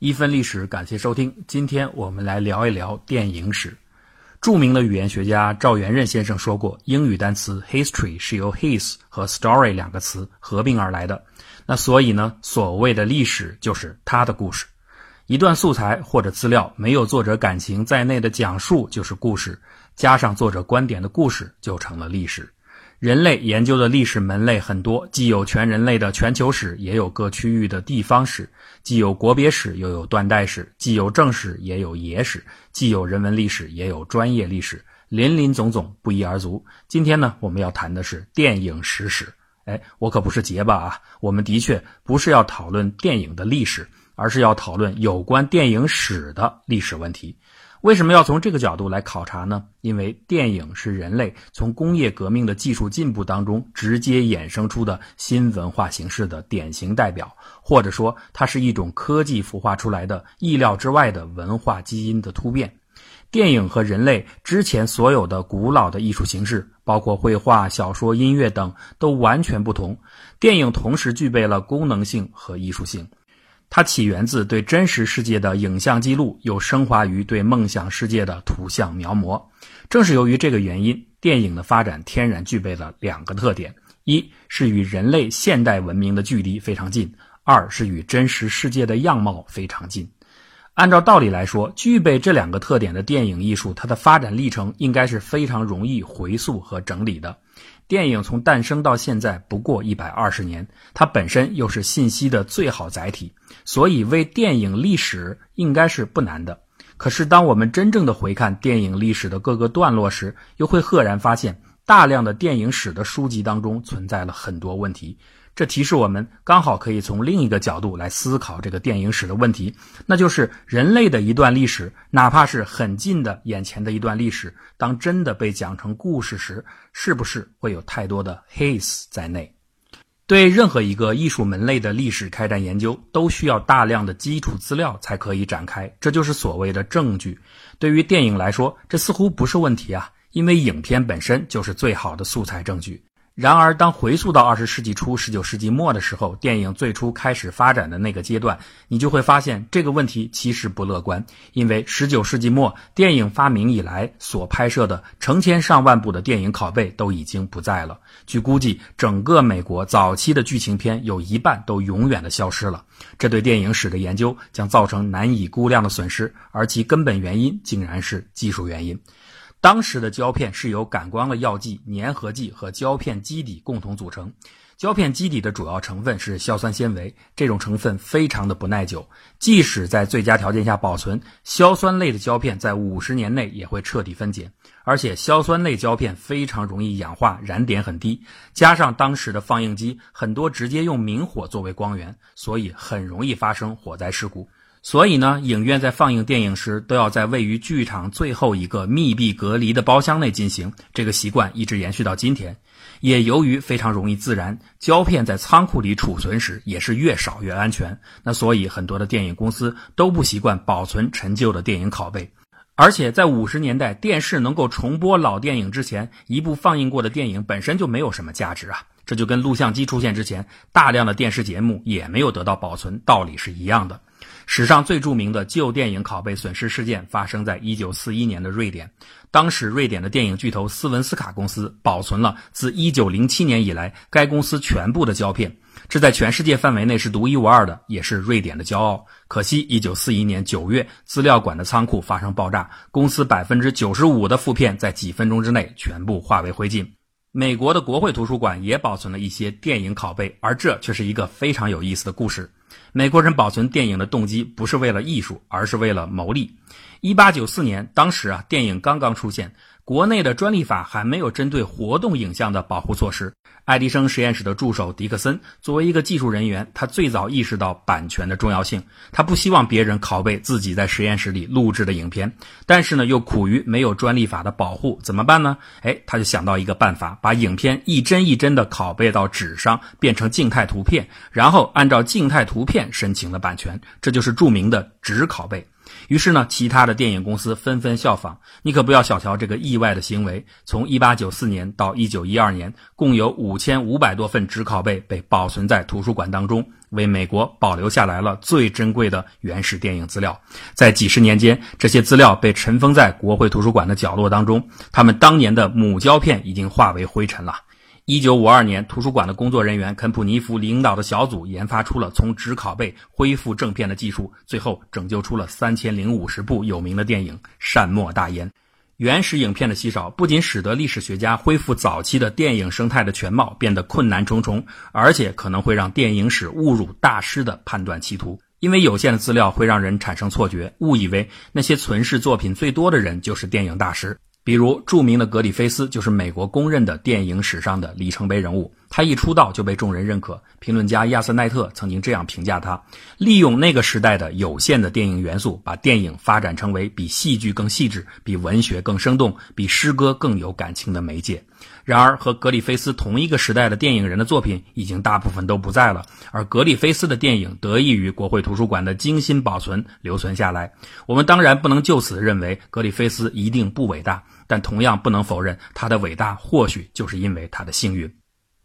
一分历史，感谢收听。今天我们来聊一聊电影史。著名的语言学家赵元任先生说过，英语单词 history 是由 his 和 story 两个词合并而来的。那所以呢，所谓的历史就是他的故事。一段素材或者资料没有作者感情在内的讲述就是故事，加上作者观点的故事就成了历史。人类研究的历史门类很多，既有全人类的全球史，也有各区域的地方史；既有国别史，又有断代史；既有正史，也有野史；既有人文历史，也有专业历史，林林总总，不一而足。今天呢，我们要谈的是电影史史。哎，我可不是结巴啊，我们的确不是要讨论电影的历史，而是要讨论有关电影史的历史问题。为什么要从这个角度来考察呢？因为电影是人类从工业革命的技术进步当中直接衍生出的新文化形式的典型代表，或者说它是一种科技孵化出来的意料之外的文化基因的突变。电影和人类之前所有的古老的艺术形式，包括绘画、小说、音乐等，都完全不同。电影同时具备了功能性和艺术性。它起源自对真实世界的影像记录，又升华于对梦想世界的图像描摹。正是由于这个原因，电影的发展天然具备了两个特点：一是与人类现代文明的距离非常近；二是与真实世界的样貌非常近。按照道理来说，具备这两个特点的电影艺术，它的发展历程应该是非常容易回溯和整理的。电影从诞生到现在不过一百二十年，它本身又是信息的最好载体，所以为电影历史应该是不难的。可是，当我们真正的回看电影历史的各个段落时，又会赫然发现，大量的电影史的书籍当中存在了很多问题。这提示我们，刚好可以从另一个角度来思考这个电影史的问题，那就是人类的一段历史，哪怕是很近的眼前的一段历史，当真的被讲成故事时，是不是会有太多的 his 在内？对任何一个艺术门类的历史开展研究，都需要大量的基础资料才可以展开，这就是所谓的证据。对于电影来说，这似乎不是问题啊，因为影片本身就是最好的素材证据。然而，当回溯到二十世纪初、十九世纪末的时候，电影最初开始发展的那个阶段，你就会发现这个问题其实不乐观。因为十九世纪末电影发明以来所拍摄的成千上万部的电影拷贝都已经不在了。据估计，整个美国早期的剧情片有一半都永远的消失了。这对电影史的研究将造成难以估量的损失，而其根本原因竟然是技术原因。当时的胶片是由感光的药剂、粘合剂和胶片基底共同组成。胶片基底的主要成分是硝酸纤维，这种成分非常的不耐久，即使在最佳条件下保存，硝酸类的胶片在五十年内也会彻底分解。而且硝酸类胶片非常容易氧化，燃点很低，加上当时的放映机很多直接用明火作为光源，所以很容易发生火灾事故。所以呢，影院在放映电影时，都要在位于剧场最后一个密闭隔离的包厢内进行。这个习惯一直延续到今天。也由于非常容易自燃，胶片在仓库里储存时也是越少越安全。那所以很多的电影公司都不习惯保存陈旧的电影拷贝。而且在五十年代电视能够重播老电影之前，一部放映过的电影本身就没有什么价值啊。这就跟录像机出现之前，大量的电视节目也没有得到保存，道理是一样的。史上最著名的旧电影拷贝损失事件发生在一九四一年的瑞典。当时，瑞典的电影巨头斯文斯卡公司保存了自一九零七年以来该公司全部的胶片，这在全世界范围内是独一无二的，也是瑞典的骄傲。可惜，一九四一年九月，资料馆的仓库发生爆炸，公司百分之九十五的负片在几分钟之内全部化为灰烬。美国的国会图书馆也保存了一些电影拷贝，而这却是一个非常有意思的故事。美国人保存电影的动机不是为了艺术，而是为了牟利。一八九四年，当时啊，电影刚刚出现。国内的专利法还没有针对活动影像的保护措施。爱迪生实验室的助手迪克森作为一个技术人员，他最早意识到版权的重要性。他不希望别人拷贝自己在实验室里录制的影片，但是呢，又苦于没有专利法的保护，怎么办呢？哎，他就想到一个办法，把影片一帧一帧的拷贝到纸上，变成静态图片，然后按照静态图片申请了版权，这就是著名的纸拷贝。于是呢，其他的电影公司纷纷效仿。你可不要小瞧这个意外的行为。从1894年到1912年，共有5500多份纸拷贝被保存在图书馆当中，为美国保留下来了最珍贵的原始电影资料。在几十年间，这些资料被尘封在国会图书馆的角落当中，他们当年的母胶片已经化为灰尘了。一九五二年，图书馆的工作人员肯普尼夫领导的小组研发出了从纸拷贝恢复正片的技术，最后拯救出了三千零五十部有名的电影《善莫大焉》。原始影片的稀少，不仅使得历史学家恢复早期的电影生态的全貌变得困难重重，而且可能会让电影史误入大师的判断歧途。因为有限的资料会让人产生错觉，误以为那些存世作品最多的人就是电影大师。比如，著名的格里菲斯就是美国公认的电影史上的里程碑人物。他一出道就被众人认可。评论家亚瑟奈特曾经这样评价他：利用那个时代的有限的电影元素，把电影发展成为比戏剧更细致、比文学更生动、比诗歌更有感情的媒介。然而，和格里菲斯同一个时代的电影人的作品已经大部分都不在了，而格里菲斯的电影得益于国会图书馆的精心保存留存下来。我们当然不能就此认为格里菲斯一定不伟大，但同样不能否认他的伟大或许就是因为他的幸运。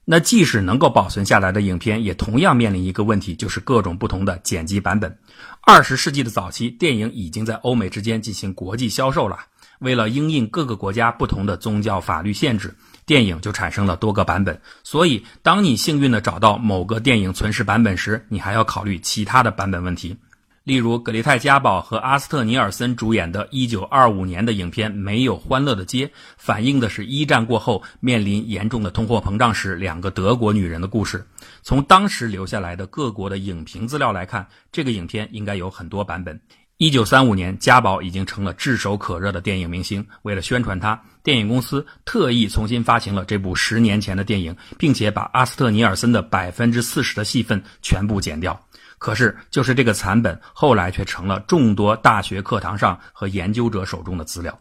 那即使能够保存下来的影片，也同样面临一个问题，就是各种不同的剪辑版本。二十世纪的早期，电影已经在欧美之间进行国际销售了。为了应应各个国家不同的宗教法律限制。电影就产生了多个版本，所以当你幸运的找到某个电影存世版本时，你还要考虑其他的版本问题。例如，格雷泰·嘉宝和阿斯特·尼尔森主演的1925年的影片《没有欢乐的街》，反映的是一战过后面临严重的通货膨胀时两个德国女人的故事。从当时留下来的各国的影评资料来看，这个影片应该有很多版本。一九三五年，嘉宝已经成了炙手可热的电影明星。为了宣传他，电影公司特意重新发行了这部十年前的电影，并且把阿斯特尼尔森的百分之四十的戏份全部剪掉。可是，就是这个残本，后来却成了众多大学课堂上和研究者手中的资料。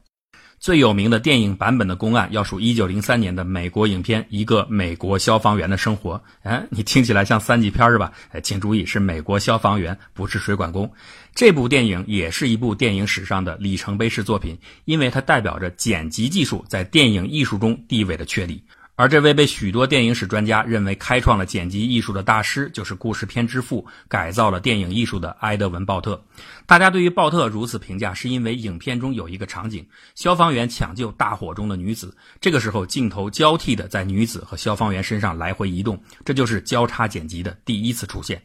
最有名的电影版本的公案，要数一九零三年的美国影片《一个美国消防员的生活》。哎，你听起来像三级片是吧？哎，请注意，是美国消防员，不是水管工。这部电影也是一部电影史上的里程碑式作品，因为它代表着剪辑技术在电影艺术中地位的确立。而这位被许多电影史专家认为开创了剪辑艺术的大师，就是故事片之父、改造了电影艺术的埃德文·鲍特。大家对于鲍特如此评价，是因为影片中有一个场景：消防员抢救大火中的女子，这个时候镜头交替的在女子和消防员身上来回移动，这就是交叉剪辑的第一次出现。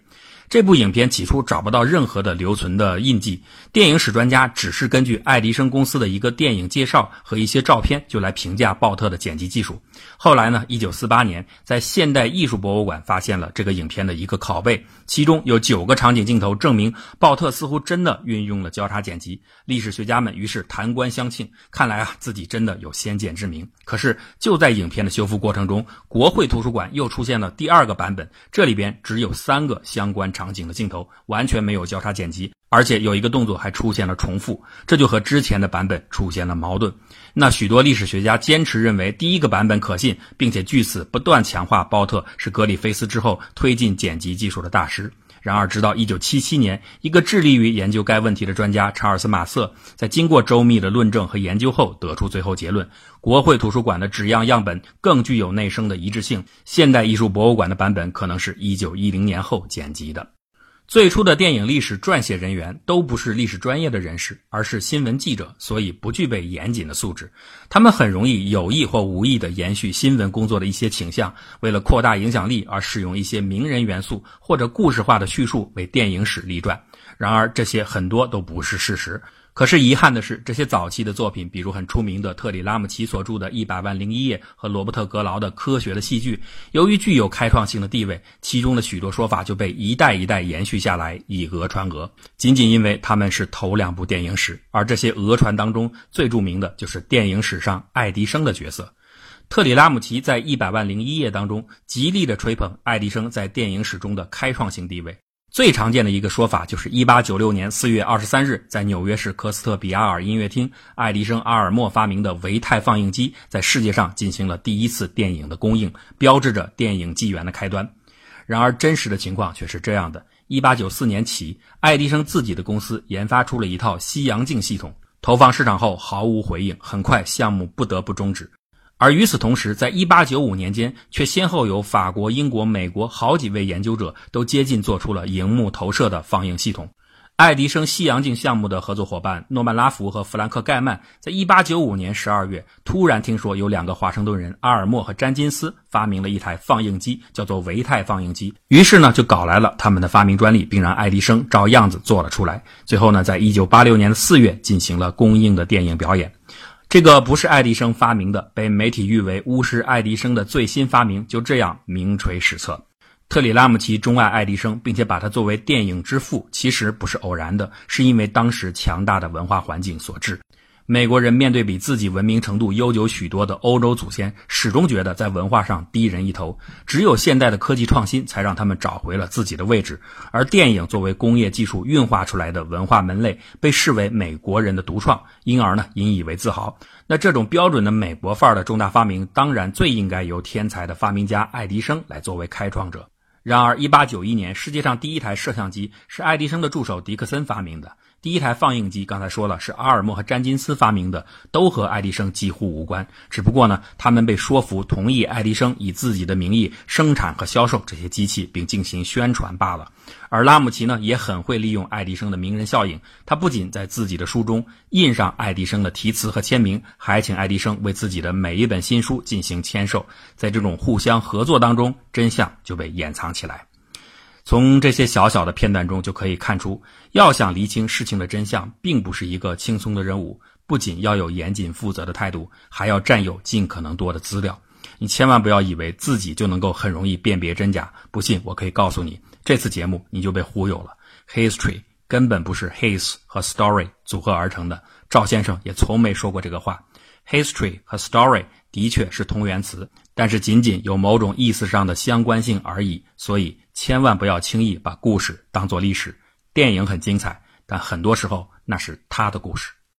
这部影片起初找不到任何的留存的印记，电影史专家只是根据爱迪生公司的一个电影介绍和一些照片就来评价鲍特的剪辑技术。后来呢，一九四八年在现代艺术博物馆发现了这个影片的一个拷贝，其中有九个场景镜头，证明鲍特似乎真的运用了交叉剪辑。历史学家们于是弹冠相庆，看来啊自己真的有先见之明。可是就在影片的修复过程中，国会图书馆又出现了第二个版本，这里边只有三个相关。场景的镜头完全没有交叉剪辑，而且有一个动作还出现了重复，这就和之前的版本出现了矛盾。那许多历史学家坚持认为第一个版本可信，并且据此不断强化包特是格里菲斯之后推进剪辑技术的大师。然而，直到1977年，一个致力于研究该问题的专家查尔斯·马瑟，在经过周密的论证和研究后，得出最后结论：国会图书馆的纸样样本更具有内生的一致性，现代艺术博物馆的版本可能是一九一零年后剪辑的。最初的电影历史撰写人员都不是历史专业的人士，而是新闻记者，所以不具备严谨的素质。他们很容易有意或无意地延续新闻工作的一些倾向，为了扩大影响力而使用一些名人元素或者故事化的叙述为电影史立传。然而，这些很多都不是事实。可是遗憾的是，这些早期的作品，比如很出名的特里拉姆齐所著的《一百万零一夜》和罗伯特格劳的《科学的戏剧》，由于具有开创性的地位，其中的许多说法就被一代一代延续下来，以讹传讹。仅仅因为他们是头两部电影史，而这些讹传当中最著名的就是电影史上爱迪生的角色。特里拉姆齐在《一百万零一夜》当中极力的吹捧爱迪生在电影史中的开创性地位。最常见的一个说法就是，一八九六年四月二十三日，在纽约市科斯特比亚尔音乐厅，爱迪生阿尔默发明的维泰放映机在世界上进行了第一次电影的公映，标志着电影纪元的开端。然而，真实的情况却是这样的：一八九四年起，爱迪生自己的公司研发出了一套西洋镜系统，投放市场后毫无回应，很快项目不得不终止。而与此同时，在一八九五年间，却先后有法国、英国、美国好几位研究者都接近做出了荧幕投射的放映系统。爱迪生西洋镜项目的合作伙伴诺曼拉福和弗兰克盖曼，在一八九五年十二月突然听说有两个华盛顿人阿尔默和詹金斯发明了一台放映机，叫做维泰放映机。于是呢，就搞来了他们的发明专利，并让爱迪生照样子做了出来。最后呢，在一九八六年的四月进行了公映的电影表演。这个不是爱迪生发明的，被媒体誉为巫师爱迪生的最新发明，就这样名垂史册。特里拉姆齐钟爱爱迪生，并且把他作为电影之父，其实不是偶然的，是因为当时强大的文化环境所致。美国人面对比自己文明程度悠久许多的欧洲祖先，始终觉得在文化上低人一头。只有现代的科技创新，才让他们找回了自己的位置。而电影作为工业技术运化出来的文化门类，被视为美国人的独创，因而呢引以为自豪。那这种标准的美国范儿的重大发明，当然最应该由天才的发明家爱迪生来作为开创者。然而，1891年，世界上第一台摄像机是爱迪生的助手迪克森发明的。第一台放映机，刚才说了是阿尔默和詹金斯发明的，都和爱迪生几乎无关。只不过呢，他们被说服同意爱迪生以自己的名义生产和销售这些机器，并进行宣传罢了。而拉姆齐呢，也很会利用爱迪生的名人效应。他不仅在自己的书中印上爱迪生的题词和签名，还请爱迪生为自己的每一本新书进行签售。在这种互相合作当中，真相就被掩藏起来。从这些小小的片段中就可以看出，要想厘清事情的真相，并不是一个轻松的任务。不仅要有严谨负责的态度，还要占有尽可能多的资料。你千万不要以为自己就能够很容易辨别真假。不信，我可以告诉你，这次节目你就被忽悠了。History 根本不是 his 和 story 组合而成的。赵先生也从没说过这个话。History 和 story 的确是同源词，但是仅仅有某种意思上的相关性而已。所以。千万不要轻易把故事当做历史。电影很精彩，但很多时候那是他的故事。